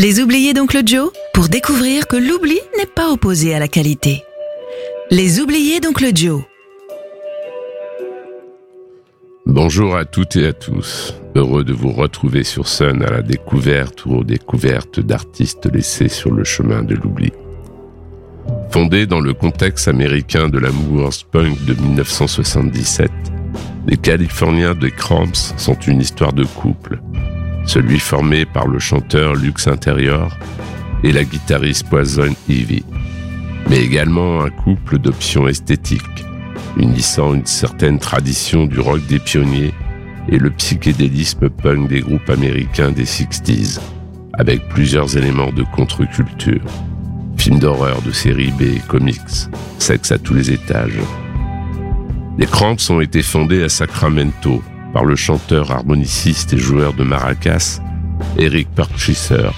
Les oubliés d'Oncle Joe? Pour découvrir que l'oubli n'est pas opposé à la qualité. Les oubliés d'Oncle Joe? Bonjour à toutes et à tous. Heureux de vous retrouver sur Sun à la découverte ou aux découvertes d'artistes laissés sur le chemin de l'oubli. Fondés dans le contexte américain de l'amour punk de 1977, les Californiens de Cramps sont une histoire de couple celui formé par le chanteur Lux Interior et la guitariste Poison Ivy, mais également un couple d'options esthétiques, unissant une certaine tradition du rock des pionniers et le psychédélisme punk des groupes américains des 60s, avec plusieurs éléments de contre-culture. Films d'horreur de série B, comics, sexe à tous les étages. Les Cramps ont été fondés à Sacramento par le chanteur harmoniciste et joueur de maracas Eric Purchaser,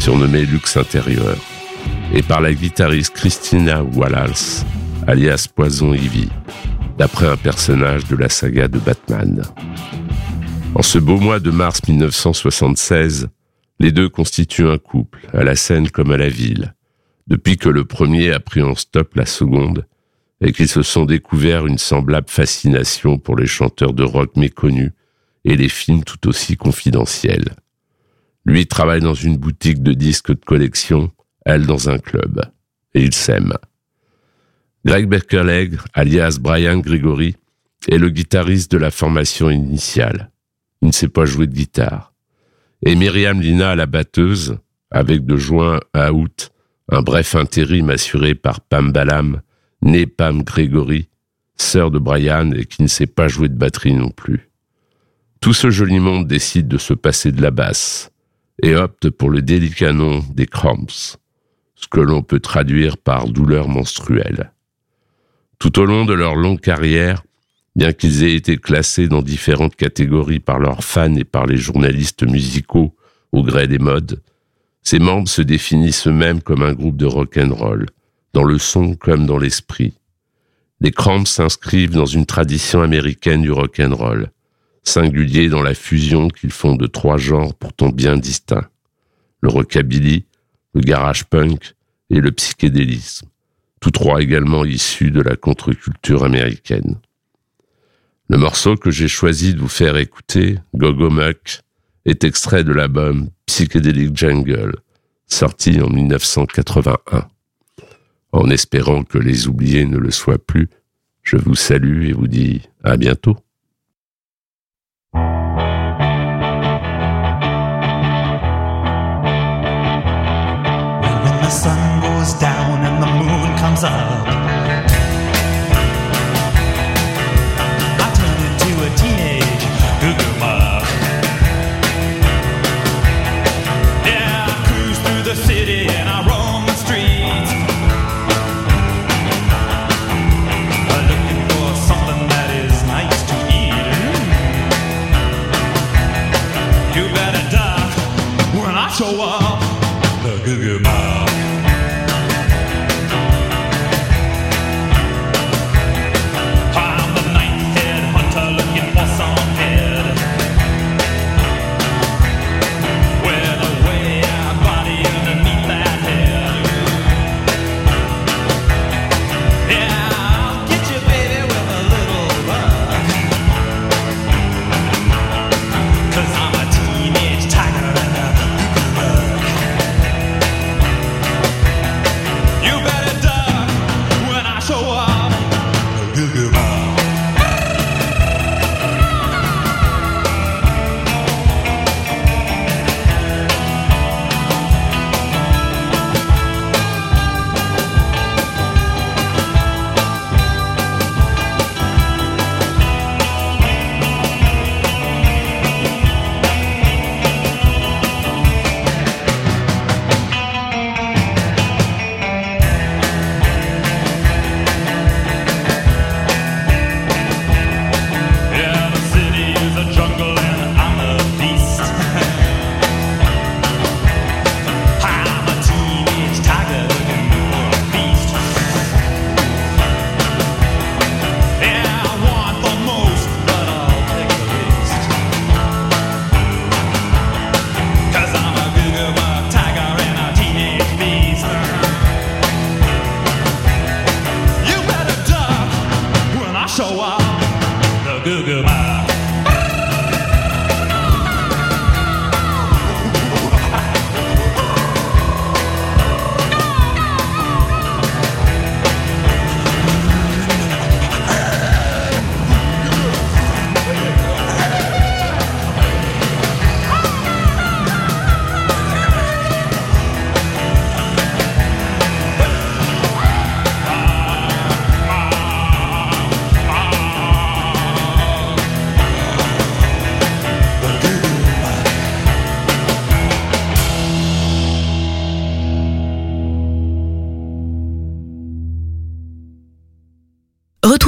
surnommé Lux Intérieur, et par la guitariste Christina Wallace, alias Poison Ivy, d'après un personnage de la saga de Batman. En ce beau mois de mars 1976, les deux constituent un couple, à la scène comme à la ville, depuis que le premier a pris en stop la seconde et qu'ils se sont découverts une semblable fascination pour les chanteurs de rock méconnus et les films tout aussi confidentiels. Lui travaille dans une boutique de disques de collection, elle dans un club. Et ils s'aiment. Greg Berkeleg, alias Brian Gregory, est le guitariste de la formation initiale. Il ne sait pas jouer de guitare. Et Myriam Lina, la batteuse, avec de juin à août, un bref intérim assuré par Pam Balam, née Pam Gregory, sœur de Brian et qui ne sait pas jouer de batterie non plus. Tout ce joli monde décide de se passer de la basse et opte pour le délicat nom des cramps, ce que l'on peut traduire par douleur menstruelle. Tout au long de leur longue carrière, bien qu'ils aient été classés dans différentes catégories par leurs fans et par les journalistes musicaux au gré des modes, ces membres se définissent eux-mêmes comme un groupe de rock and roll, dans le son comme dans l'esprit. Les Cramps s'inscrivent dans une tradition américaine du rock and roll, singulier dans la fusion qu'ils font de trois genres pourtant bien distincts. Le rockabilly, le garage punk et le psychédélisme, tous trois également issus de la contre-culture américaine. Le morceau que j'ai choisi de vous faire écouter, Gogo Muck, est extrait de l'album Psychedelic Jungle, sorti en 1981. En espérant que les oubliés ne le soient plus, je vous salue et vous dis à bientôt. The